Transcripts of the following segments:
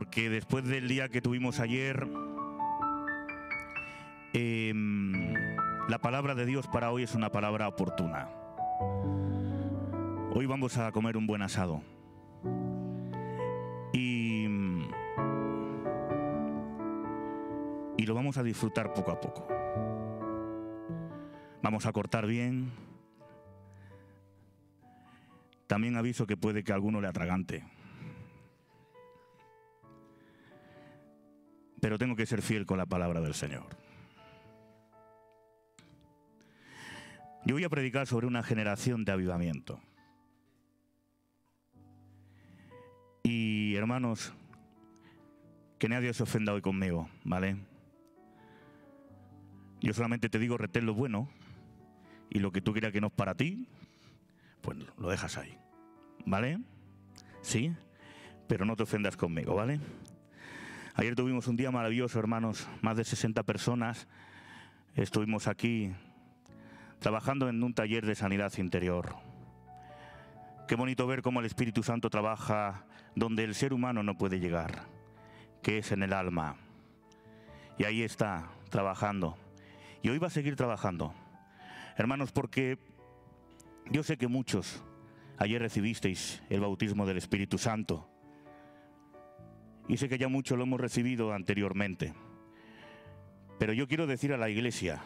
porque después del día que tuvimos ayer, em, la palabra de Dios para hoy es una palabra oportuna. Hoy vamos a comer un buen asado. Y, y lo vamos a disfrutar poco a poco. Vamos a cortar bien. También aviso que puede que alguno le atragante. Pero tengo que ser fiel con la palabra del Señor. Yo voy a predicar sobre una generación de avivamiento. Y hermanos, que nadie se ofenda hoy conmigo, ¿vale? Yo solamente te digo retén lo bueno y lo que tú quieras que no es para ti, pues lo dejas ahí, ¿vale? Sí, pero no te ofendas conmigo, ¿vale? Ayer tuvimos un día maravilloso, hermanos, más de 60 personas. Estuvimos aquí trabajando en un taller de sanidad interior. Qué bonito ver cómo el Espíritu Santo trabaja donde el ser humano no puede llegar, que es en el alma. Y ahí está, trabajando. Y hoy va a seguir trabajando. Hermanos, porque yo sé que muchos ayer recibisteis el bautismo del Espíritu Santo. Y sé que ya muchos lo hemos recibido anteriormente. Pero yo quiero decir a la iglesia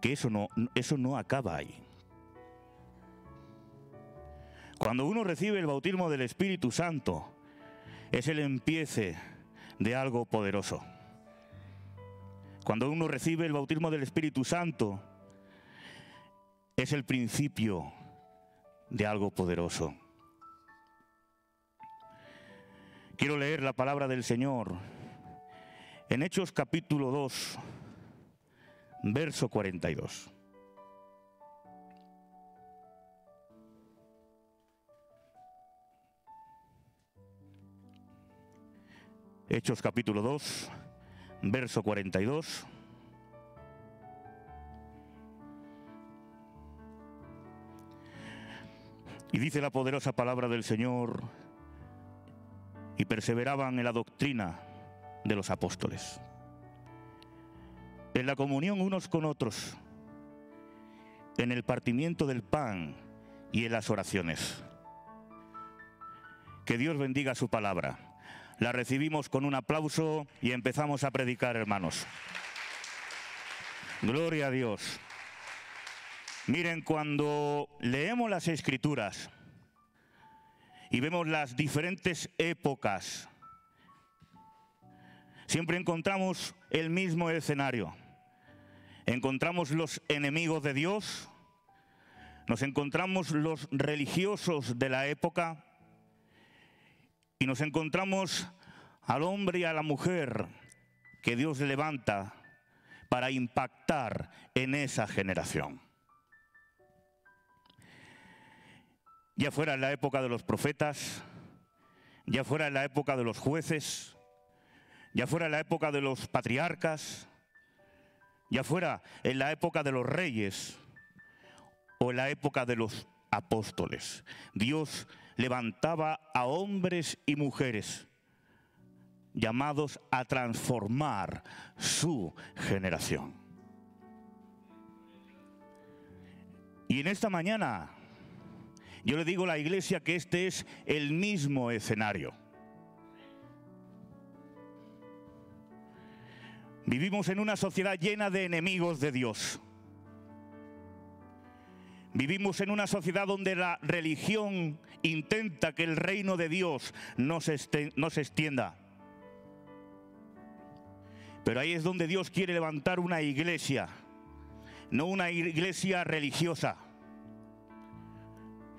que eso no, eso no acaba ahí. Cuando uno recibe el bautismo del Espíritu Santo, es el empiece de algo poderoso. Cuando uno recibe el bautismo del Espíritu Santo, es el principio de algo poderoso. Quiero leer la palabra del Señor en Hechos capítulo 2, verso 42. Hechos capítulo 2, verso 42. Y dice la poderosa palabra del Señor, y perseveraban en la doctrina de los apóstoles, en la comunión unos con otros, en el partimiento del pan y en las oraciones. Que Dios bendiga su palabra la recibimos con un aplauso y empezamos a predicar, hermanos. Gloria a Dios. Miren, cuando leemos las escrituras y vemos las diferentes épocas, siempre encontramos el mismo escenario. Encontramos los enemigos de Dios, nos encontramos los religiosos de la época, y nos encontramos al hombre y a la mujer que Dios levanta para impactar en esa generación. Ya fuera en la época de los profetas, ya fuera en la época de los jueces, ya fuera en la época de los patriarcas, ya fuera en la época de los reyes o en la época de los apóstoles. Dios levantaba a hombres y mujeres llamados a transformar su generación. Y en esta mañana yo le digo a la iglesia que este es el mismo escenario. Vivimos en una sociedad llena de enemigos de Dios. Vivimos en una sociedad donde la religión intenta que el reino de Dios no se, extienda. Pero ahí es donde Dios quiere levantar una iglesia, no una iglesia religiosa,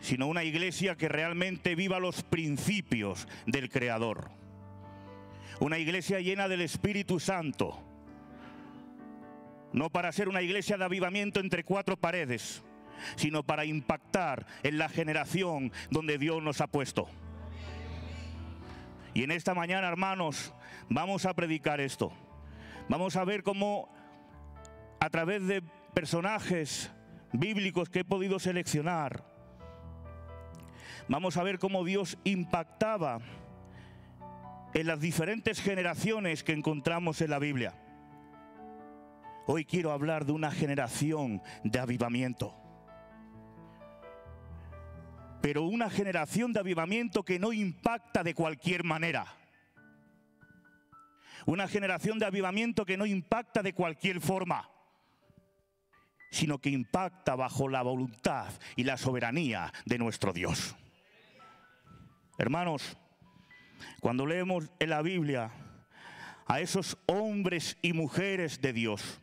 sino una iglesia que realmente viva los principios del Creador. Una iglesia llena del Espíritu Santo, no para ser una iglesia de avivamiento entre cuatro paredes sino para impactar en la generación donde Dios nos ha puesto. Y en esta mañana, hermanos, vamos a predicar esto. Vamos a ver cómo a través de personajes bíblicos que he podido seleccionar, vamos a ver cómo Dios impactaba en las diferentes generaciones que encontramos en la Biblia. Hoy quiero hablar de una generación de avivamiento. Pero una generación de avivamiento que no impacta de cualquier manera. Una generación de avivamiento que no impacta de cualquier forma, sino que impacta bajo la voluntad y la soberanía de nuestro Dios. Hermanos, cuando leemos en la Biblia a esos hombres y mujeres de Dios,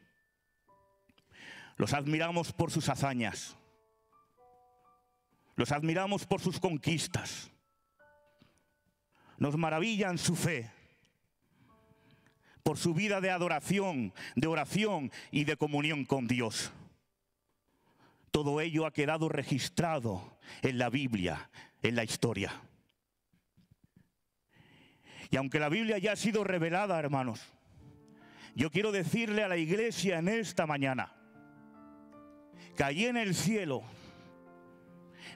los admiramos por sus hazañas, los admiramos por sus conquistas, nos maravillan su fe, por su vida de adoración, de oración y de comunión con Dios. Todo ello ha quedado registrado en la Biblia, en la historia. Y aunque la Biblia ya ha sido revelada, hermanos, yo quiero decirle a la iglesia en esta mañana que allí en el cielo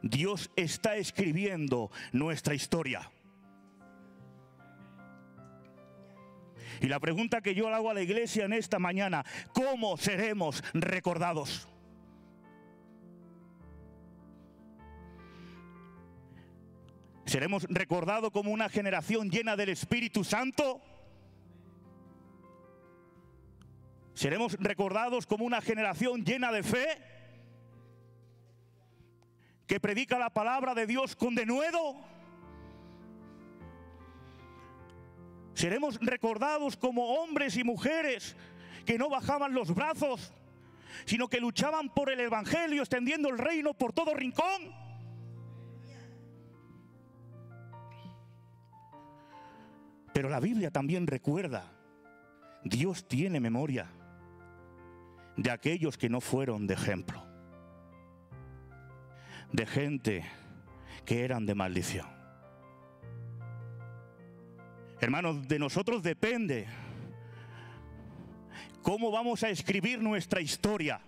Dios está escribiendo nuestra historia. Y la pregunta que yo hago a la iglesia en esta mañana, ¿cómo seremos recordados? ¿Seremos recordados como una generación llena del Espíritu Santo? ¿Seremos recordados como una generación llena de fe? ¿Que predica la palabra de Dios con denuedo? ¿Seremos recordados como hombres y mujeres que no bajaban los brazos, sino que luchaban por el Evangelio, extendiendo el reino por todo rincón? Pero la Biblia también recuerda, Dios tiene memoria de aquellos que no fueron de ejemplo, de gente que eran de maldición. Hermanos, de nosotros depende cómo vamos a escribir nuestra historia.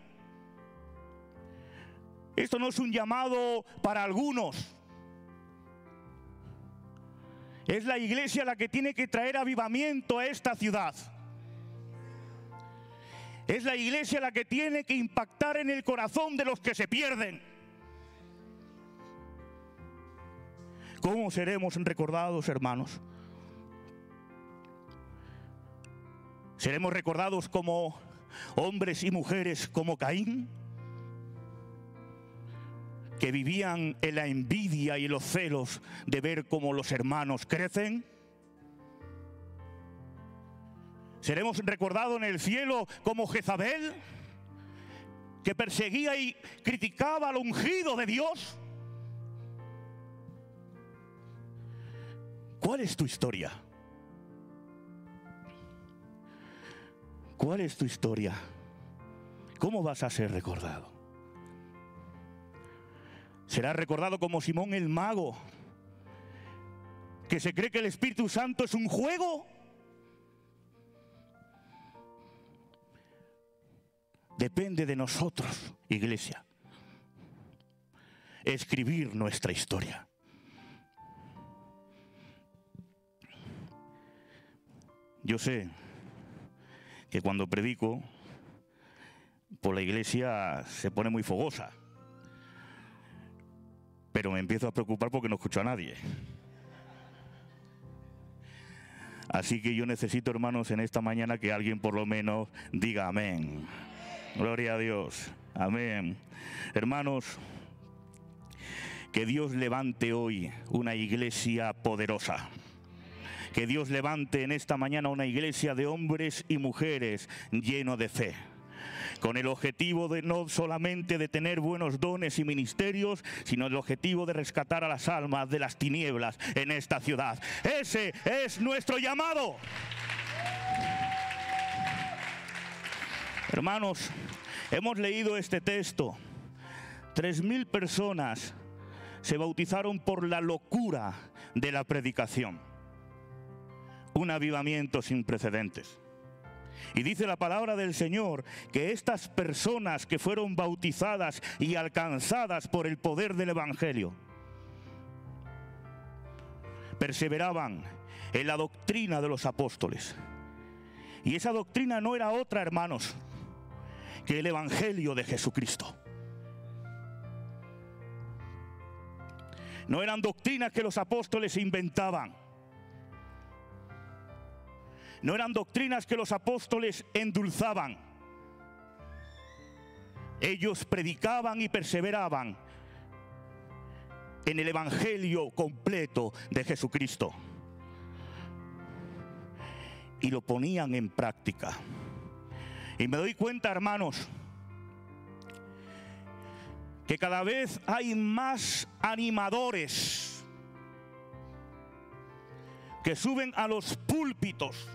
Esto no es un llamado para algunos, es la iglesia la que tiene que traer avivamiento a esta ciudad. Es la iglesia la que tiene que impactar en el corazón de los que se pierden. ¿Cómo seremos recordados, hermanos? ¿Seremos recordados como hombres y mujeres como Caín? Que vivían en la envidia y los celos de ver cómo los hermanos crecen? ¿Seremos recordados en el cielo como Jezabel, que perseguía y criticaba al ungido de Dios? ¿Cuál es tu historia? ¿Cuál es tu historia? ¿Cómo vas a ser recordado? Será recordado como Simón el mago, que se cree que el Espíritu Santo es un juego. Depende de nosotros, iglesia, escribir nuestra historia. Yo sé que cuando predico, por la iglesia se pone muy fogosa pero me empiezo a preocupar porque no escucho a nadie. Así que yo necesito, hermanos, en esta mañana que alguien por lo menos diga amén. Gloria a Dios. Amén. Hermanos, que Dios levante hoy una iglesia poderosa. Que Dios levante en esta mañana una iglesia de hombres y mujeres lleno de fe con el objetivo de no solamente de tener buenos dones y ministerios, sino el objetivo de rescatar a las almas de las tinieblas en esta ciudad. Ese es nuestro llamado. Hermanos, hemos leído este texto. Tres mil personas se bautizaron por la locura de la predicación. Un avivamiento sin precedentes. Y dice la palabra del Señor que estas personas que fueron bautizadas y alcanzadas por el poder del Evangelio, perseveraban en la doctrina de los apóstoles. Y esa doctrina no era otra, hermanos, que el Evangelio de Jesucristo. No eran doctrinas que los apóstoles inventaban. No eran doctrinas que los apóstoles endulzaban. Ellos predicaban y perseveraban en el Evangelio completo de Jesucristo. Y lo ponían en práctica. Y me doy cuenta, hermanos, que cada vez hay más animadores que suben a los púlpitos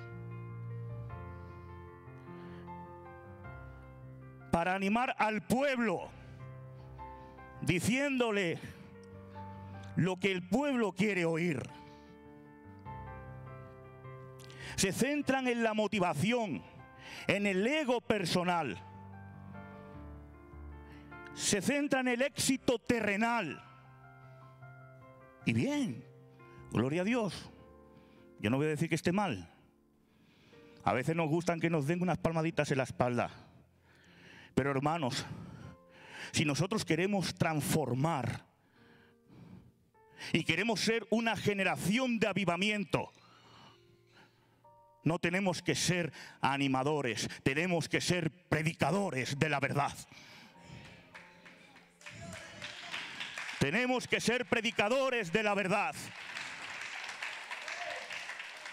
para animar al pueblo, diciéndole lo que el pueblo quiere oír. Se centran en la motivación, en el ego personal se centra en el éxito terrenal. Y bien, gloria a Dios. Yo no voy a decir que esté mal. A veces nos gustan que nos den unas palmaditas en la espalda. Pero hermanos, si nosotros queremos transformar y queremos ser una generación de avivamiento, no tenemos que ser animadores, tenemos que ser predicadores de la verdad. Tenemos que ser predicadores de la verdad.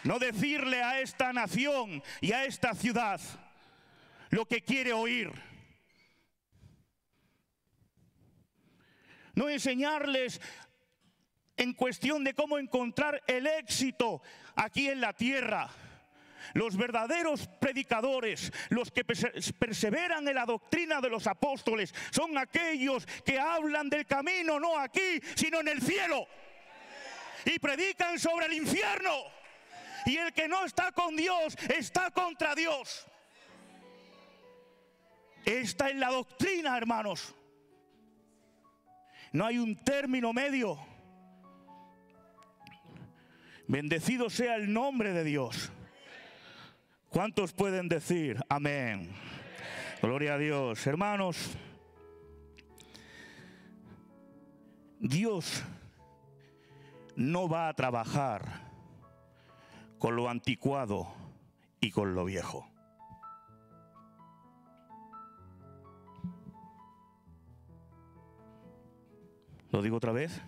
No decirle a esta nación y a esta ciudad lo que quiere oír. No enseñarles en cuestión de cómo encontrar el éxito aquí en la tierra los verdaderos predicadores, los que perseveran en la doctrina de los apóstoles, son aquellos que hablan del camino no aquí, sino en el cielo. Y predican sobre el infierno. Y el que no está con Dios está contra Dios. Esta es la doctrina, hermanos. No hay un término medio. Bendecido sea el nombre de Dios. ¿Cuántos pueden decir amén? Gloria a Dios. Hermanos, Dios no va a trabajar con lo anticuado y con lo viejo. Digo otra vez?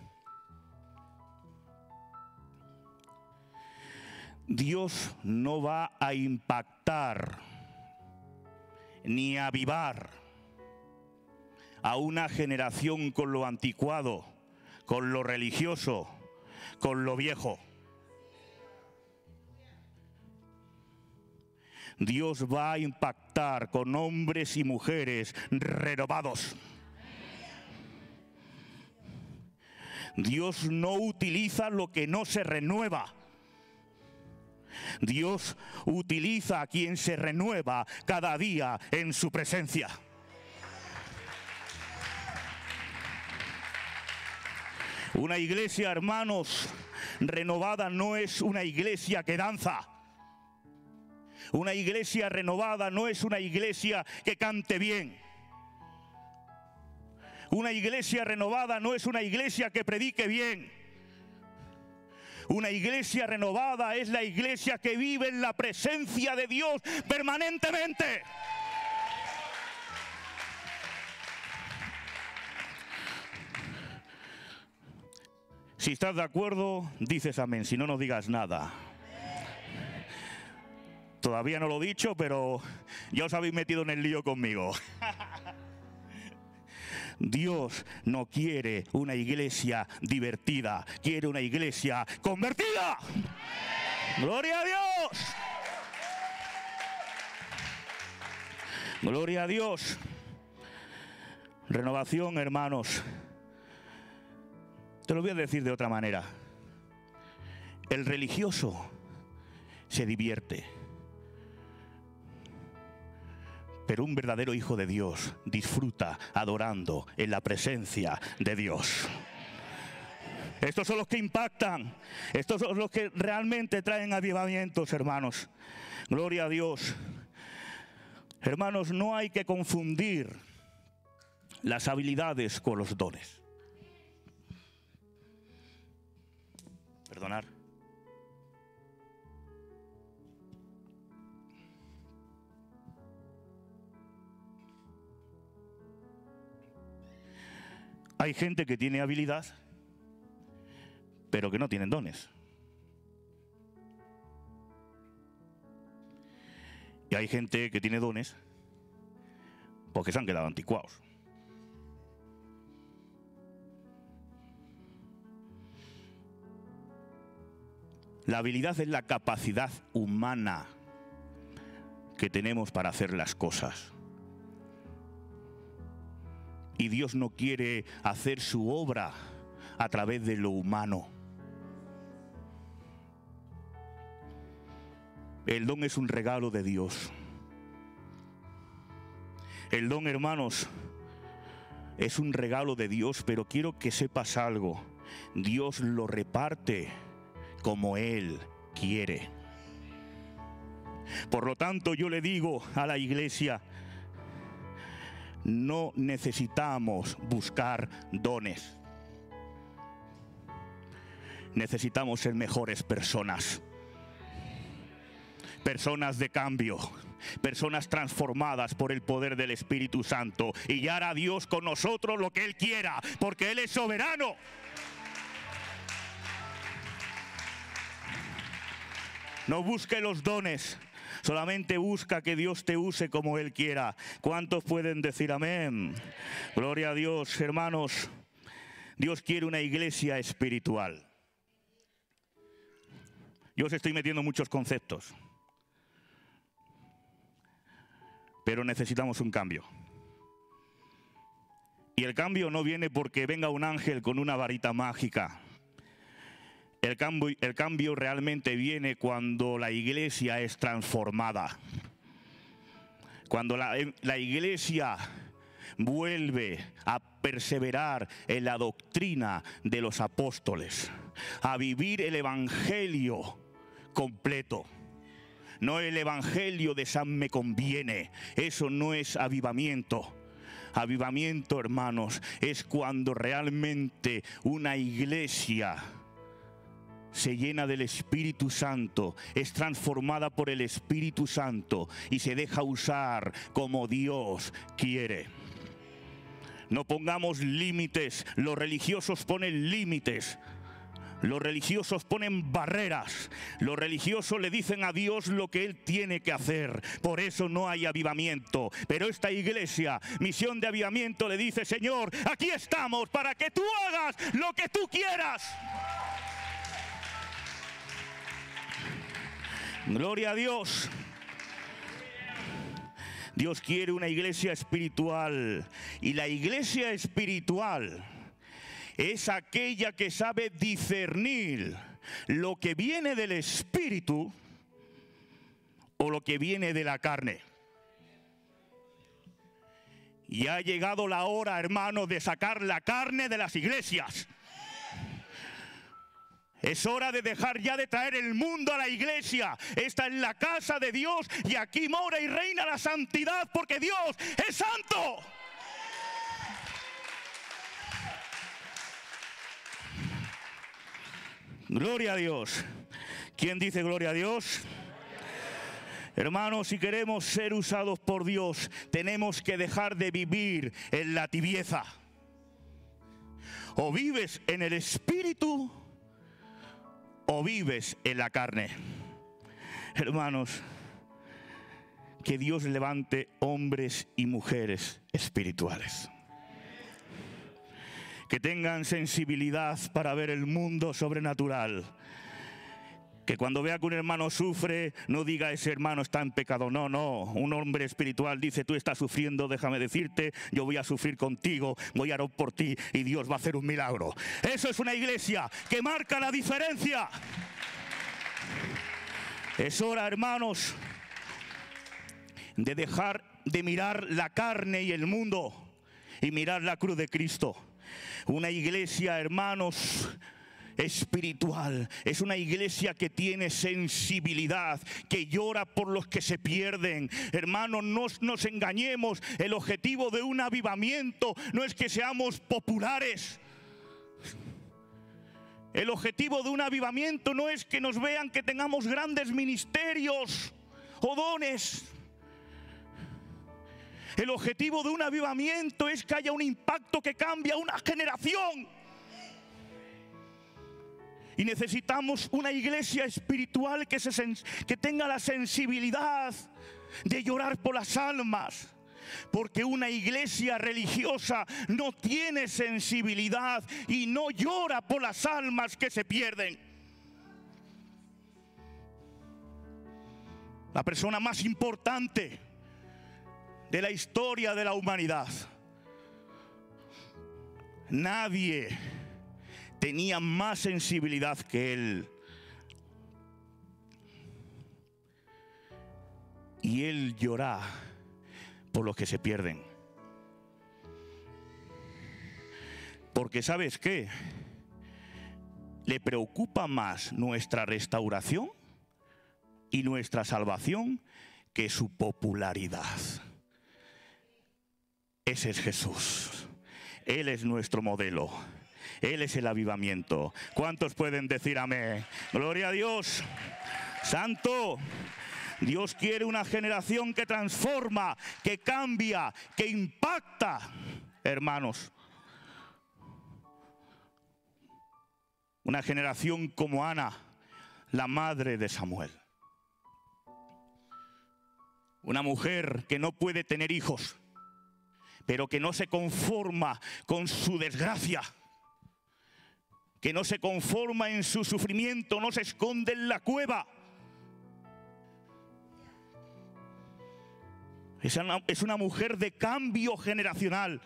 Dios no va a impactar ni avivar a una generación con lo anticuado, con lo religioso, con lo viejo. Dios va a impactar con hombres y mujeres renovados. Dios no utiliza lo que no se renueva. Dios utiliza a quien se renueva cada día en su presencia. Una iglesia, hermanos, renovada no es una iglesia que danza. Una iglesia renovada no es una iglesia que cante bien. Una iglesia renovada no es una iglesia que predique bien. Una iglesia renovada es la iglesia que vive en la presencia de Dios permanentemente. Si estás de acuerdo, dices amén. Si no, no digas nada. Todavía no lo he dicho, pero ya os habéis metido en el lío conmigo. Dios no quiere una iglesia divertida, quiere una iglesia convertida. Gloria a Dios. Gloria a Dios. Renovación, hermanos. Te lo voy a decir de otra manera. El religioso se divierte pero un verdadero hijo de Dios disfruta adorando en la presencia de Dios. Estos son los que impactan. Estos son los que realmente traen avivamientos, hermanos. Gloria a Dios. Hermanos, no hay que confundir las habilidades con los dones. Perdonar. Hay gente que tiene habilidad, pero que no tienen dones. Y hay gente que tiene dones porque se han quedado anticuados. La habilidad es la capacidad humana que tenemos para hacer las cosas. Y Dios no quiere hacer su obra a través de lo humano. El don es un regalo de Dios. El don, hermanos, es un regalo de Dios, pero quiero que sepas algo. Dios lo reparte como Él quiere. Por lo tanto, yo le digo a la iglesia, no necesitamos buscar dones. Necesitamos ser mejores personas personas de cambio, personas transformadas por el poder del Espíritu Santo. Y ya hará Dios con nosotros lo que Él quiera, porque Él es soberano. No busque los dones, solamente busca que Dios te use como Él quiera. ¿Cuántos pueden decir amén? Gloria a Dios, hermanos. Dios quiere una iglesia espiritual. Yo os estoy metiendo muchos conceptos. pero necesitamos un cambio. Y el cambio no viene porque venga un ángel con una varita mágica. El cambio, el cambio realmente viene cuando la iglesia es transformada. Cuando la, la iglesia vuelve a perseverar en la doctrina de los apóstoles, a vivir el Evangelio completo no el Evangelio de San me conviene. Eso no es avivamiento. Avivamiento, hermanos, es cuando realmente una iglesia se llena del Espíritu Santo, es transformada por el Espíritu Santo y se deja usar como Dios quiere. No pongamos límites, los religiosos ponen límites los religiosos ponen barreras. Los religiosos le dicen a Dios lo que Él tiene que hacer. Por eso no hay avivamiento. Pero esta iglesia, misión de avivamiento, le dice, Señor, aquí estamos para que tú hagas lo que tú quieras. Gloria a Dios. Dios quiere una iglesia espiritual. Y la iglesia espiritual es aquella que sabe discernir lo que viene del espíritu o lo que viene de la carne. Y ha llegado la hora, hermano, de sacar la carne de las iglesias. Es hora de dejar ya de traer el mundo a la iglesia. Esta es la casa de Dios y aquí mora y reina la santidad porque Dios es santo. Gloria a Dios. ¿Quién dice gloria a Dios? Hermanos, si queremos ser usados por Dios, tenemos que dejar de vivir en la tibieza. O vives en el espíritu o vives en la carne. Hermanos, que Dios levante hombres y mujeres espirituales que tengan sensibilidad para ver el mundo sobrenatural. Que cuando vea que un hermano sufre, no diga ese hermano está en pecado. No, no. Un hombre espiritual dice, tú estás sufriendo, déjame decirte, yo voy a sufrir contigo, voy a orar por ti y Dios va a hacer un milagro. Eso es una iglesia que marca la diferencia. Es hora, hermanos, de dejar de mirar la carne y el mundo y mirar la cruz de Cristo. Una iglesia, hermanos, espiritual, es una iglesia que tiene sensibilidad, que llora por los que se pierden. Hermanos, no nos engañemos, el objetivo de un avivamiento no es que seamos populares. El objetivo de un avivamiento no es que nos vean que tengamos grandes ministerios o dones. El objetivo de un avivamiento es que haya un impacto que cambie a una generación. Y necesitamos una iglesia espiritual que, tenga la sensibilidad de llorar por las almas. Porque una iglesia religiosa no tiene sensibilidad y no llora por las almas que se pierden. La persona más importante de la historia de la humanidad. Nadie tenía más sensibilidad que él. Y él llora por los que se pierden. Porque sabes qué? Le preocupa más nuestra restauración y nuestra salvación que su popularidad. Ese es Jesús. Él es nuestro modelo. Él es el avivamiento. ¿Cuántos pueden decir amén? Gloria a Dios. Santo. Dios quiere una generación que transforma, que cambia, que impacta. Hermanos. Una generación como Ana, la madre de Samuel. Una mujer que no puede tener hijos pero que no se conforma con su desgracia, que no se conforma en su sufrimiento, no se esconde en la cueva. Es una, es una mujer de cambio generacional.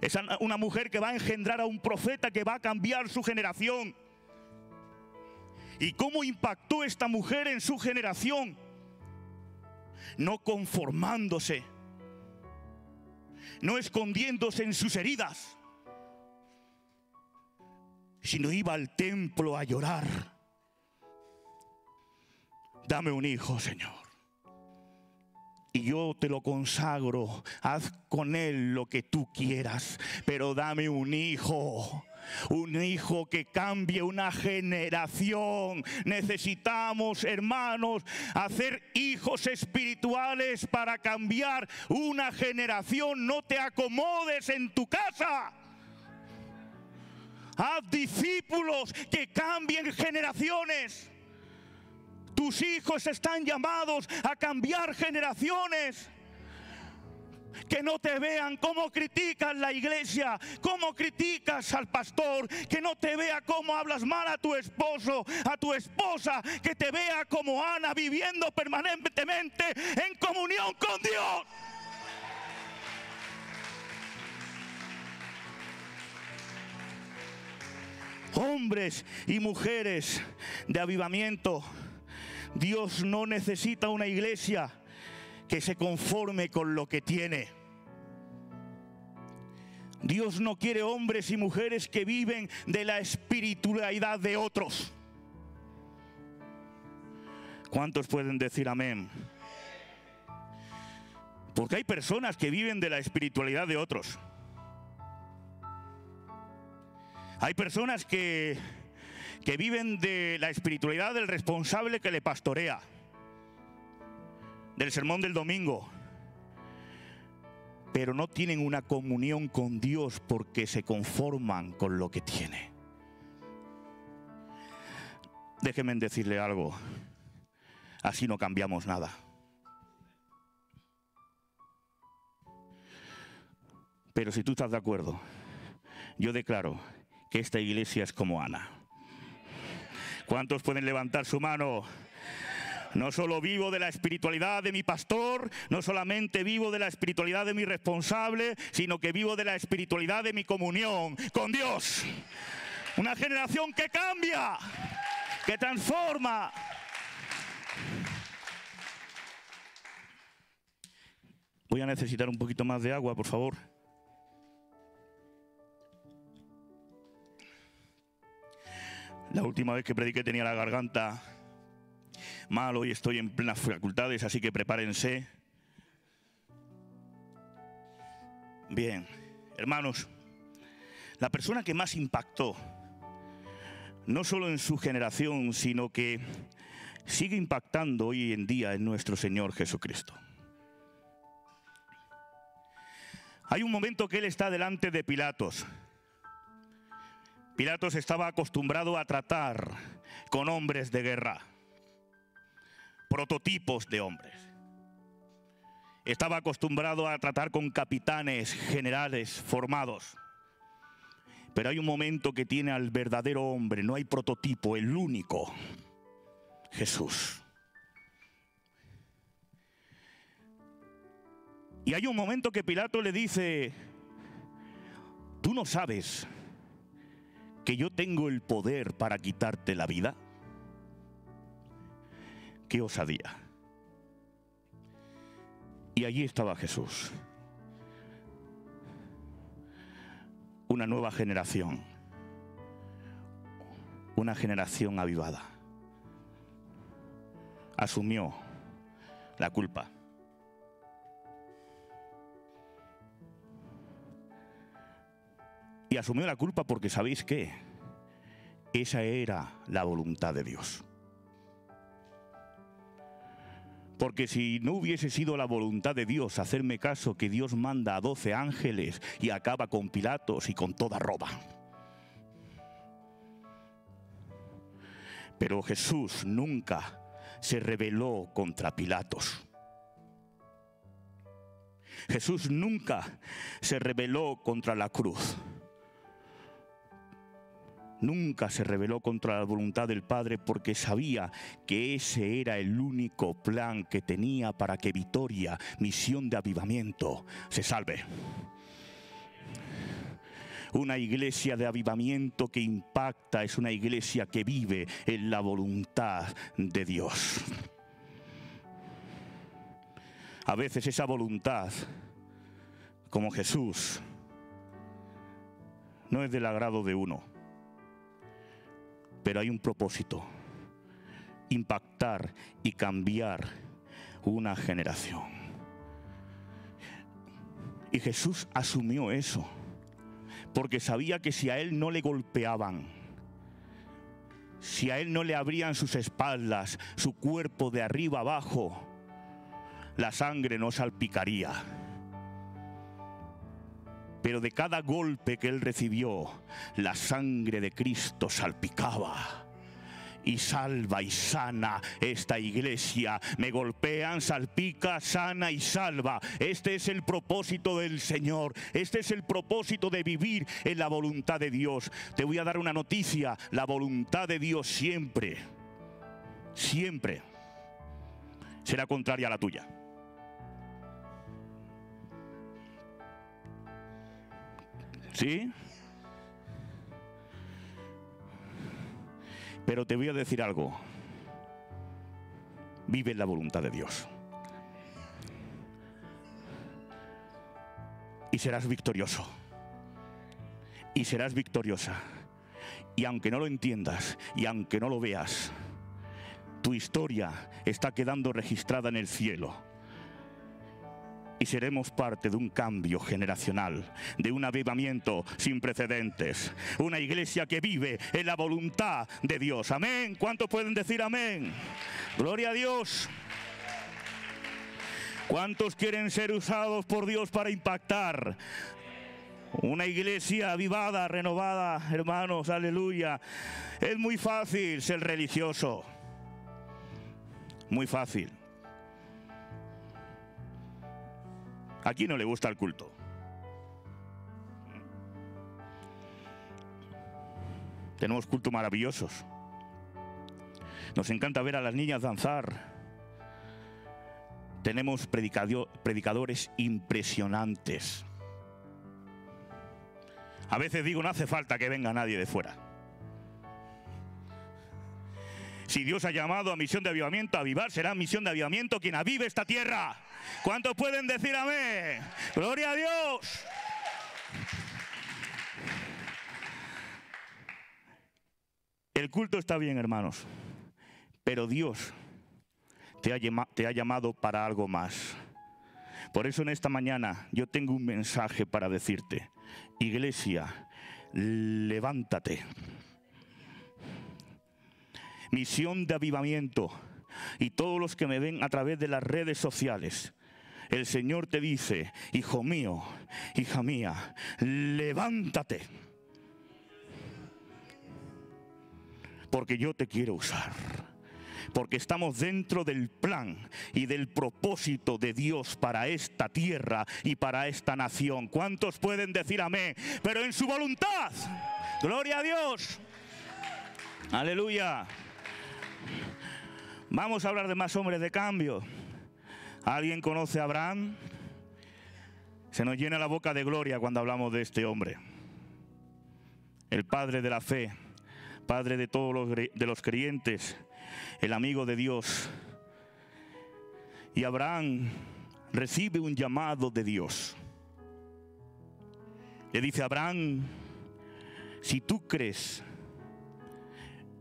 Es una mujer que va a engendrar a un profeta que va a cambiar su generación. ¿Y cómo impactó esta mujer en su generación? No conformándose no escondiéndose en sus heridas, sino iba al templo a llorar. Dame un hijo, Señor. Y yo te lo consagro, haz con él lo que tú quieras, pero dame un hijo un hijo que cambie una generación. Necesitamos, hermanos, hacer hijos espirituales para cambiar una generación. No te acomodes en tu casa. Haz discípulos que cambien generaciones. Tus hijos están llamados a cambiar generaciones que no te vean cómo criticas la iglesia, cómo criticas al pastor, que no te vea cómo hablas mal a tu esposo, a tu esposa, que te vea como Ana viviendo permanentemente en comunión con Dios. Hombres y mujeres de avivamiento, Dios no necesita una iglesia que se conforme con lo que tiene. Dios no quiere hombres y mujeres que viven de la espiritualidad de otros. ¿Cuántos pueden decir amén? Porque hay personas que viven de la espiritualidad de otros. Hay personas que, que viven de la espiritualidad del responsable que le pastorea del sermón del domingo, pero no tienen una comunión con Dios porque se conforman con lo que tiene. Déjenme decirle algo, así no cambiamos nada. Pero si tú estás de acuerdo, yo declaro que esta iglesia es como Ana. ¿Cuántos pueden levantar su mano? No solo vivo de la espiritualidad de mi pastor, no solamente vivo de la espiritualidad de mi responsable, sino que vivo de la espiritualidad de mi comunión con Dios. Una generación que cambia, que transforma. Voy a necesitar un poquito más de agua, por favor. La última vez que prediqué tenía la garganta mal, hoy estoy en plenas facultades, así que prepárense. Bien, hermanos, la persona que más impactó, no solo en su generación, sino que sigue impactando hoy en día en nuestro Señor Jesucristo. Hay un momento que Él está delante de Pilatos. Pilatos estaba acostumbrado a tratar con hombres de guerra, prototipos de hombres. Estaba acostumbrado a tratar con capitanes, generales formados. Pero hay un momento que tiene al verdadero hombre, no hay prototipo, el único, Jesús. Y hay un momento que Pilato le dice, tú no sabes que yo tengo el poder para quitarte la vida. Qué osadía. Y allí estaba Jesús. Una nueva generación. Una generación avivada. Asumió la culpa. Y asumió la culpa porque sabéis qué. Esa era la voluntad de Dios. Porque si no hubiese sido la voluntad de Dios hacerme caso que Dios manda a doce ángeles y acaba con Pilatos y con toda roba. Pero Jesús nunca se rebeló contra Pilatos. Jesús nunca se rebeló contra la cruz nunca se rebeló contra la voluntad del Padre porque sabía que ese era el único plan que tenía para que Vitoria, misión de avivamiento, se salve. Una iglesia de avivamiento que impacta es una iglesia que vive en la voluntad de Dios. A veces esa voluntad, como Jesús, no es del agrado de uno pero hay un propósito, impactar y cambiar una generación. Y Jesús asumió eso, porque sabía que si a él no le golpeaban, si a él no le abrían sus espaldas, su cuerpo de arriba abajo, la sangre no salpicaría pero de cada golpe que él recibió, la sangre de Cristo salpicaba y salva y sana esta iglesia. Me golpean, salpica, sana y salva. Este es el propósito del Señor. Este es el propósito de vivir en la voluntad de Dios. Te voy a dar una noticia. La voluntad de Dios siempre, siempre será contraria a la tuya. ¿Sí? Pero te voy a decir algo. Vive en la voluntad de Dios. Y serás victorioso. Y serás victoriosa. Y aunque no lo entiendas y aunque no lo veas, tu historia está quedando registrada en el cielo y seremos parte de un cambio generacional, de un avivamiento sin precedentes, una iglesia que vive en la voluntad de Dios. Amén. ¿Cuántos pueden decir amén? Gloria a Dios. ¿Cuántos quieren ser usados por Dios para impactar? Una iglesia avivada, renovada, hermanos, aleluya. Es muy fácil ser religioso. Muy fácil. ¿A quién no le gusta el culto? Tenemos cultos maravillosos. Nos encanta ver a las niñas danzar. Tenemos predicadores impresionantes. A veces digo, no hace falta que venga nadie de fuera. Si Dios ha llamado a misión de avivamiento avivar, será misión de avivamiento quien avive esta tierra. ¿Cuántos pueden decir amén? Gloria a Dios. El El culto está bien, hermanos, pero Dios te ha, te ha llamado para algo más. Por eso en esta mañana yo tengo un mensaje para decirte. Iglesia, levántate. Misión de avivamiento. Y todos los que me ven a través de las redes sociales, el Señor te dice, hijo mío, hija mía, levántate. Porque yo te quiero usar porque estamos dentro del plan y del propósito de Dios para esta tierra y para esta nación. ¿Cuántos pueden decir amén? Pero en su voluntad. Gloria a Dios. Aleluya. Vamos a hablar de más hombres de cambio. ¿Alguien conoce a Abraham? Se nos llena la boca de gloria cuando hablamos de este hombre. El padre de la fe, padre de todos los, de los creyentes, el amigo de Dios. Y Abraham recibe un llamado de Dios. Le dice, Abraham, si tú crees,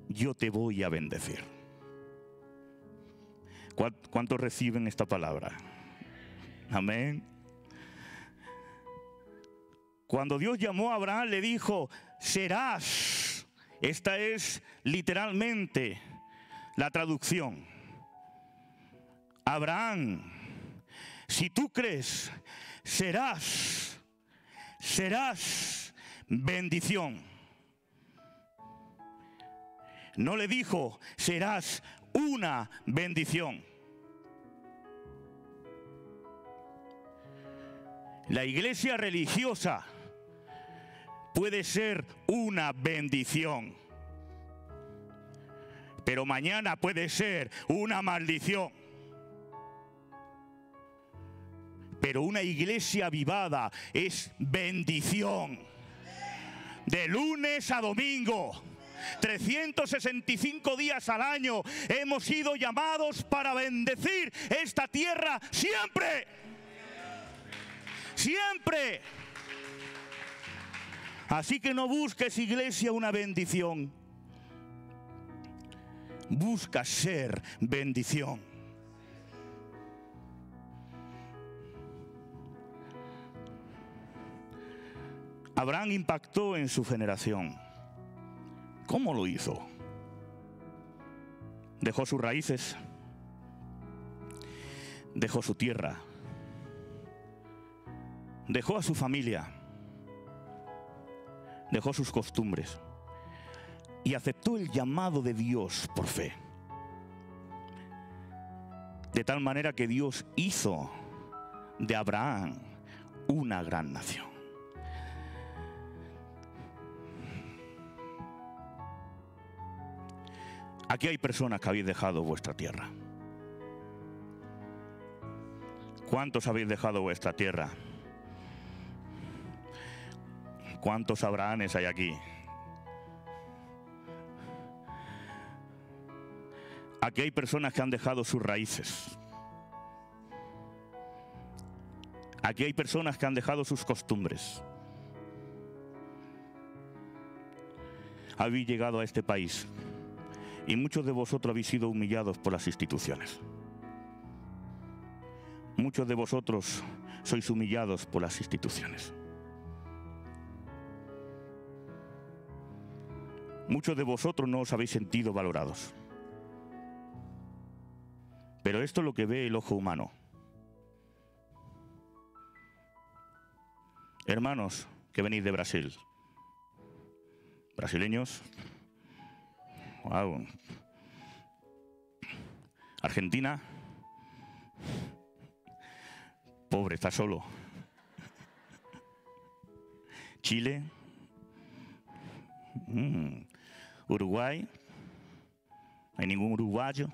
yo te voy a bendecir. ¿Cuántos reciben esta palabra? Amén. Cuando Dios llamó a Abraham, le dijo, serás. Esta es literalmente la traducción. Abraham, si tú crees, serás, serás bendición. No le dijo, serás una bendición. La iglesia religiosa puede ser una bendición pero mañana puede ser una maldición. Pero una iglesia avivada es bendición. De lunes a domingo. 365 días al año hemos sido llamados para bendecir esta tierra siempre. Siempre. Así que no busques iglesia una bendición busca ser bendición. Abraham impactó en su generación. ¿Cómo lo hizo? Dejó sus raíces, dejó su tierra, dejó a su familia, dejó sus costumbres y aceptó el llamado de Dios por fe. De tal manera que Dios hizo de Abraham una gran nación. Aquí hay personas que habéis dejado vuestra tierra. ¿Cuántos habéis dejado vuestra tierra? ¿Cuántos Abrahames hay aquí? Aquí hay personas que han dejado sus raíces. Aquí hay personas que han dejado sus costumbres. Habéis llegado a este país y muchos de vosotros habéis sido humillados por las instituciones. Muchos de vosotros sois humillados por las instituciones. Muchos de vosotros no os habéis sentido valorados. Pero esto es lo que ve el ojo humano. Hermanos que venís de Brasil, brasileños, Argentina, pobre, está solo. Chile, mm. Uruguay, hay ningún uruguayo.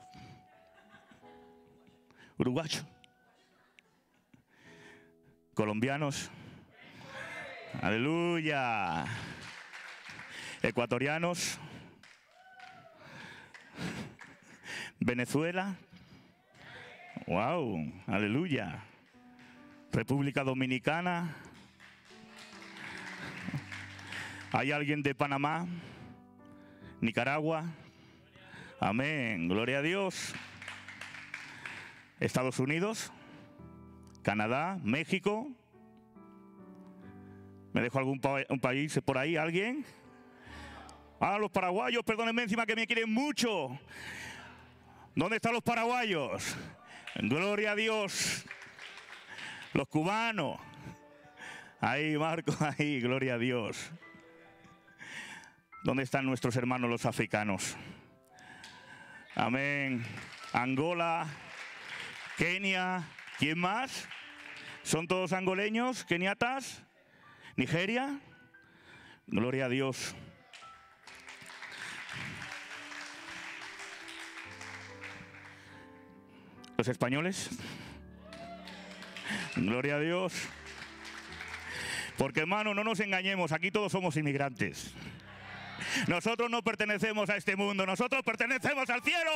Uruguayo, colombianos, aleluya, ecuatorianos, Venezuela, wow, aleluya, República Dominicana, ¿hay alguien de Panamá? Nicaragua. Amén. Gloria a Dios. Estados Unidos. Canadá. México. ¿Me dejo algún un país por ahí? ¿Alguien? Ah, los paraguayos, perdónenme encima que me quieren mucho. ¿Dónde están los paraguayos? Gloria a Dios. Los cubanos. Ahí, Marco, ahí, gloria a Dios. ¿Dónde están nuestros hermanos los africanos? Amén. Angola, Kenia, ¿quién más? ¿Son todos angoleños, keniatas? ¿Nigeria? Gloria a Dios. ¿Los españoles? Gloria a Dios. Porque hermano, no nos engañemos, aquí todos somos inmigrantes. Nosotros no pertenecemos a este mundo, nosotros pertenecemos al cielo.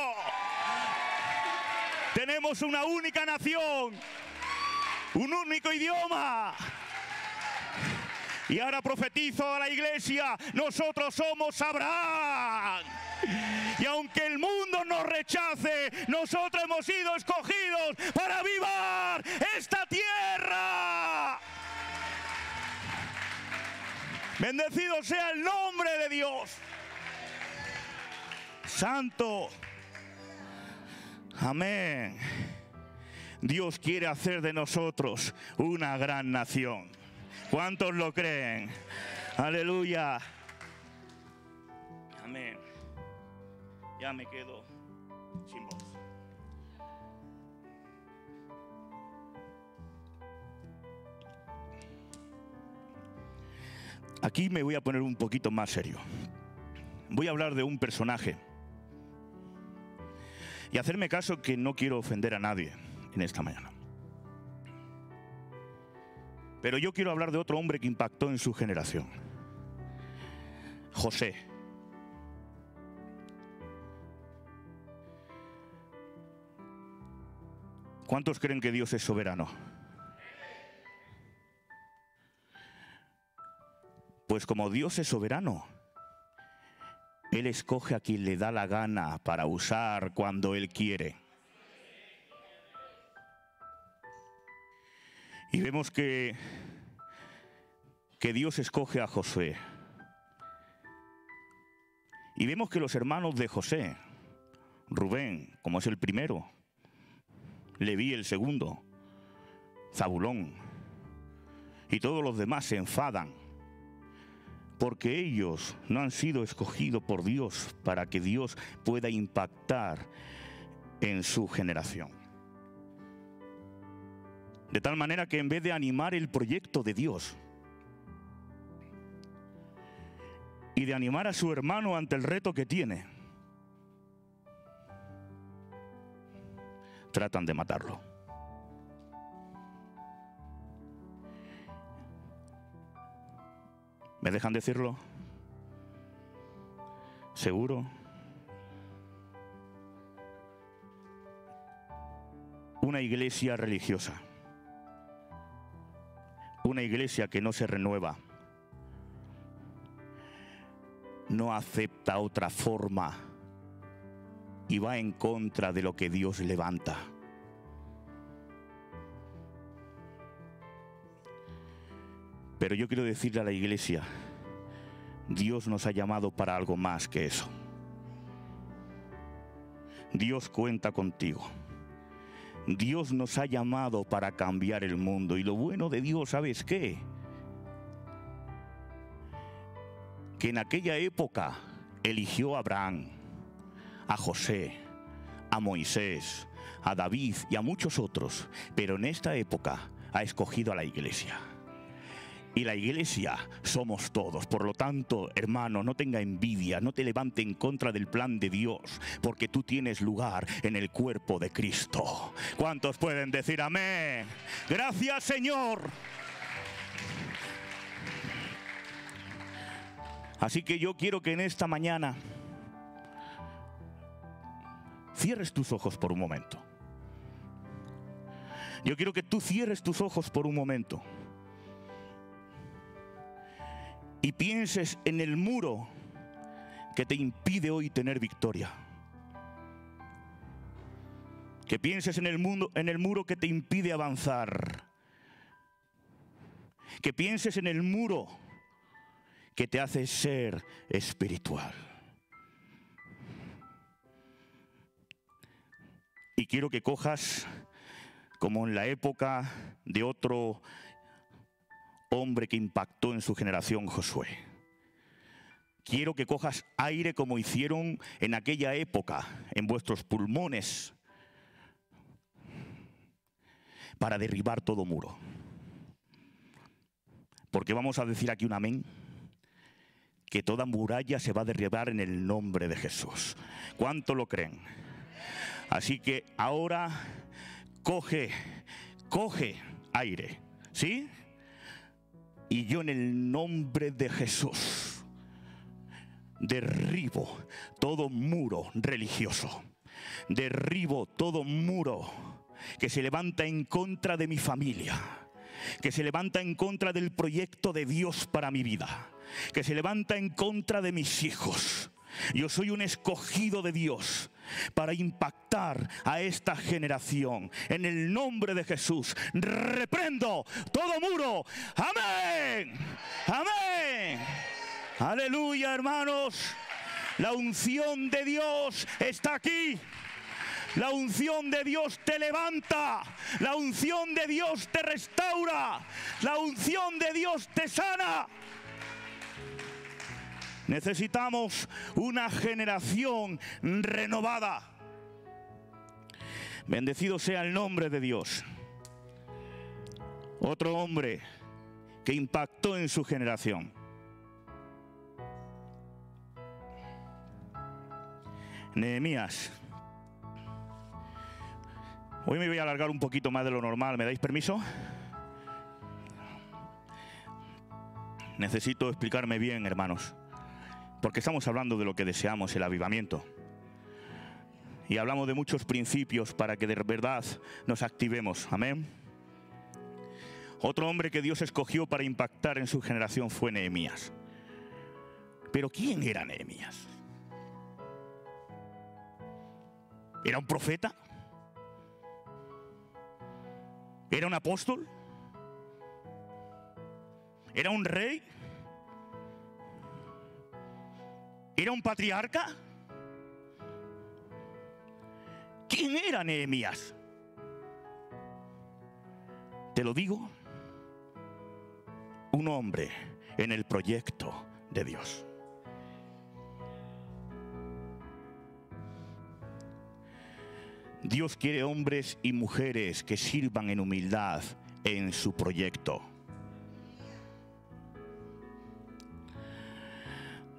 Tenemos una única nación, un único idioma. Y ahora profetizo a la iglesia, nosotros somos Abraham. Y aunque el mundo nos rechace, nosotros hemos sido escogidos para vivar esta tierra. Bendecido sea el nombre de Dios. Santo. Amén. Dios quiere hacer de nosotros una gran nación. ¿Cuántos lo creen? Aleluya. Amén. Ya me quedo Aquí me voy a poner un poquito más serio. Voy a hablar de un personaje. Y hacerme caso que no quiero ofender a nadie en esta mañana. Pero yo quiero hablar de otro hombre que impactó en su generación. José. ¿Cuántos creen que Dios es soberano? Pues como Dios es soberano, Él escoge a quien le da la gana para usar cuando Él quiere. Y vemos que, que Dios escoge a José. Y vemos que los hermanos de José, Rubén, como es el primero, Leví el segundo, Zabulón, y todos los demás se enfadan porque ellos no han sido escogidos por Dios para que Dios pueda impactar en su generación. De tal manera que en vez de animar el proyecto de Dios y de animar a su hermano ante el reto que tiene, tratan de matarlo. ¿Me dejan decirlo? ¿Seguro? Una iglesia religiosa. Una iglesia que no se renueva. No acepta otra forma y va en contra de lo que Dios levanta. Pero yo quiero decirle a la iglesia, Dios nos ha llamado para algo más que eso. Dios cuenta contigo. Dios nos ha llamado para cambiar el mundo. Y lo bueno de Dios, ¿sabes qué? Que en aquella época eligió a Abraham, a José, a Moisés, a David y a muchos otros. Pero en esta época ha escogido a la iglesia. Y la iglesia somos todos. Por lo tanto, hermano, no tenga envidia, no te levante en contra del plan de Dios, porque tú tienes lugar en el cuerpo de Cristo. ¿Cuántos pueden decir amén? Gracias, Señor. Así que yo quiero que en esta mañana cierres tus ojos por un momento. Yo quiero que tú cierres tus ojos por un momento. Y pienses en el muro que te impide hoy tener victoria. Que pienses en el, mundo, en el muro que te impide avanzar. Que pienses en el muro que te hace ser espiritual. Y quiero que cojas, como en la época de otro hombre que impactó en su generación, Josué. Quiero que cojas aire como hicieron en aquella época en vuestros pulmones para derribar todo muro. Porque vamos a decir aquí un amén que toda muralla se va a derribar en el nombre de Jesús. ¿Cuánto lo creen? Así que ahora coge, coge aire, ¿sí? Y yo en el nombre de Jesús derribo todo muro religioso, derribo todo muro que se levanta en contra de mi familia, que se levanta en contra del proyecto de Dios para mi vida, que se levanta en contra de mis hijos. Yo soy un escogido de Dios para impactar a esta generación. En el nombre de Jesús, reprendo todo muro. Amén. Amén. Aleluya, hermanos. La unción de Dios está aquí. La unción de Dios te levanta. La unción de Dios te restaura. La unción de Dios te sana. Necesitamos una generación renovada. Bendecido sea el nombre de Dios. Otro hombre que impactó en su generación. Nehemías. Hoy me voy a alargar un poquito más de lo normal. ¿Me dais permiso? Necesito explicarme bien, hermanos porque estamos hablando de lo que deseamos, el avivamiento. Y hablamos de muchos principios para que de verdad nos activemos. Amén. Otro hombre que Dios escogió para impactar en su generación fue Nehemías. Pero ¿quién era Nehemías? ¿Era un profeta? ¿Era un apóstol? ¿Era un rey? ¿Era un patriarca? ¿Quién era Nehemías? Te lo digo, un hombre en el proyecto de Dios. Dios quiere hombres y mujeres que sirvan en humildad en su proyecto.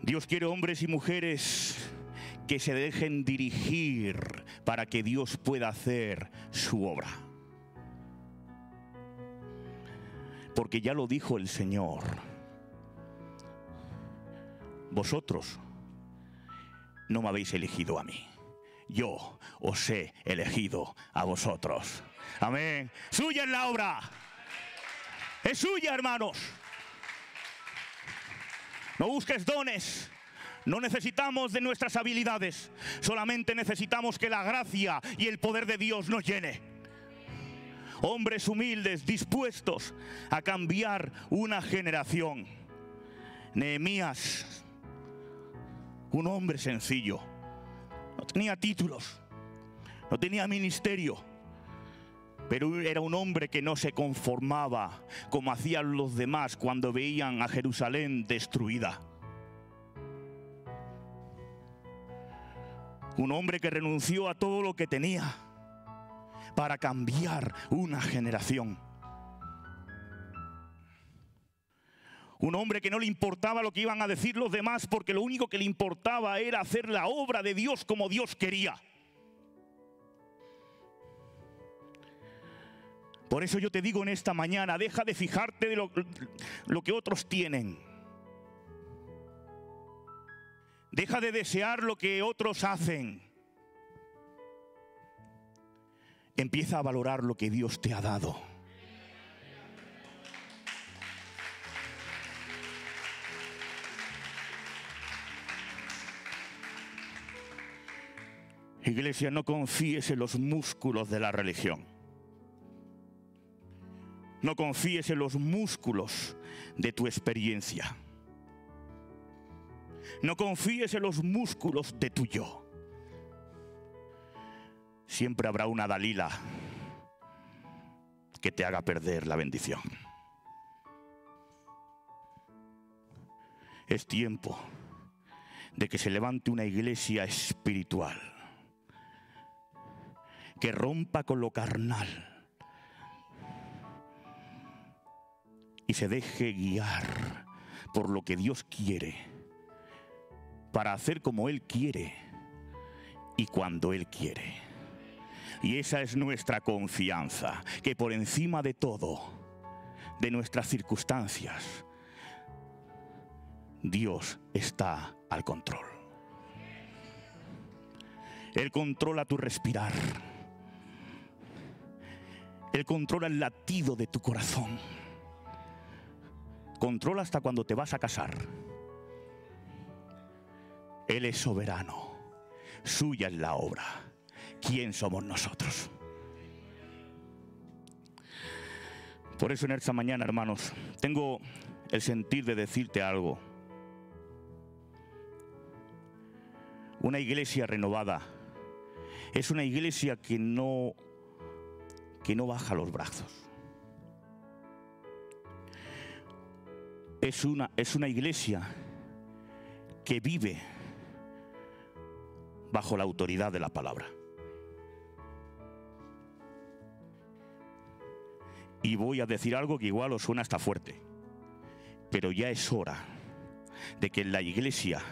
Dios quiere hombres y mujeres que se dejen dirigir para que Dios pueda hacer su obra. Porque ya lo dijo el Señor. Vosotros no me habéis elegido a mí. Yo os he elegido a vosotros. Amén. Suya es la obra. Es suya, hermanos. No busques dones. No necesitamos de nuestras habilidades, solamente necesitamos que la gracia y el poder de Dios nos llene. Hombres humildes, dispuestos a cambiar una generación. Nehemías, un hombre sencillo, no tenía títulos, no tenía ministerio, pero era un hombre que no se conformaba como hacían los demás cuando veían a Jerusalén destruida. Un hombre que renunció a todo lo que tenía para cambiar una generación. Un hombre que no le importaba lo que iban a decir los demás porque lo único que le importaba era hacer la obra de Dios como Dios quería. Por eso yo te digo en esta mañana, deja de fijarte de lo, lo que otros tienen. Deja de desear lo que otros hacen. Empieza a valorar lo que Dios te ha dado. Iglesia, no confíes en los músculos de la religión. No confíes en los músculos de tu experiencia. No confíes en los músculos de tu yo. Siempre habrá una Dalila que te haga perder la bendición. Es tiempo de que se levante una iglesia espiritual que rompa con lo carnal y se deje guiar por lo que Dios quiere para hacer como Él quiere y cuando Él quiere. Y esa es nuestra confianza, que por encima de todo, de nuestras circunstancias, Dios está al control. Él controla tu respirar. Él controla el latido de tu corazón. Controla hasta cuando te vas a casar. Él es soberano. Suya es la obra. ¿Quién somos nosotros? Por eso en esta mañana, hermanos, tengo el sentir de decirte algo. Una iglesia renovada es una iglesia que no que no baja los brazos. Es una, es una iglesia que vive bajo la autoridad de la palabra. Y voy a decir algo que igual os suena hasta fuerte, pero ya es hora de que en la iglesia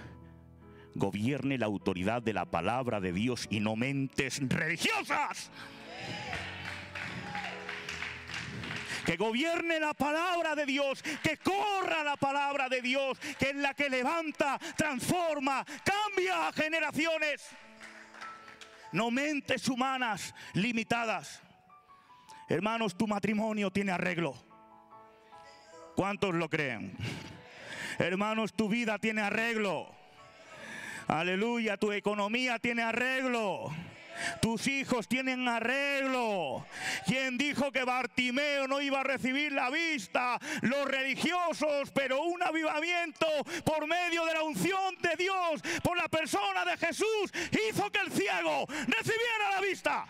gobierne la autoridad de la palabra de Dios y no mentes religiosas. Que gobierne la palabra de Dios, que corra la palabra de Dios, que es la que levanta, transforma, cambia a generaciones. No mentes humanas limitadas. Hermanos, tu matrimonio tiene arreglo. ¿Cuántos lo creen? Hermanos, tu vida tiene arreglo. Aleluya, tu economía tiene arreglo. Tus hijos tienen arreglo. Quien dijo que Bartimeo no iba a recibir la vista? Los religiosos, pero un avivamiento por medio de la unción de Dios, por la persona de Jesús, hizo que el ciego recibiera la vista.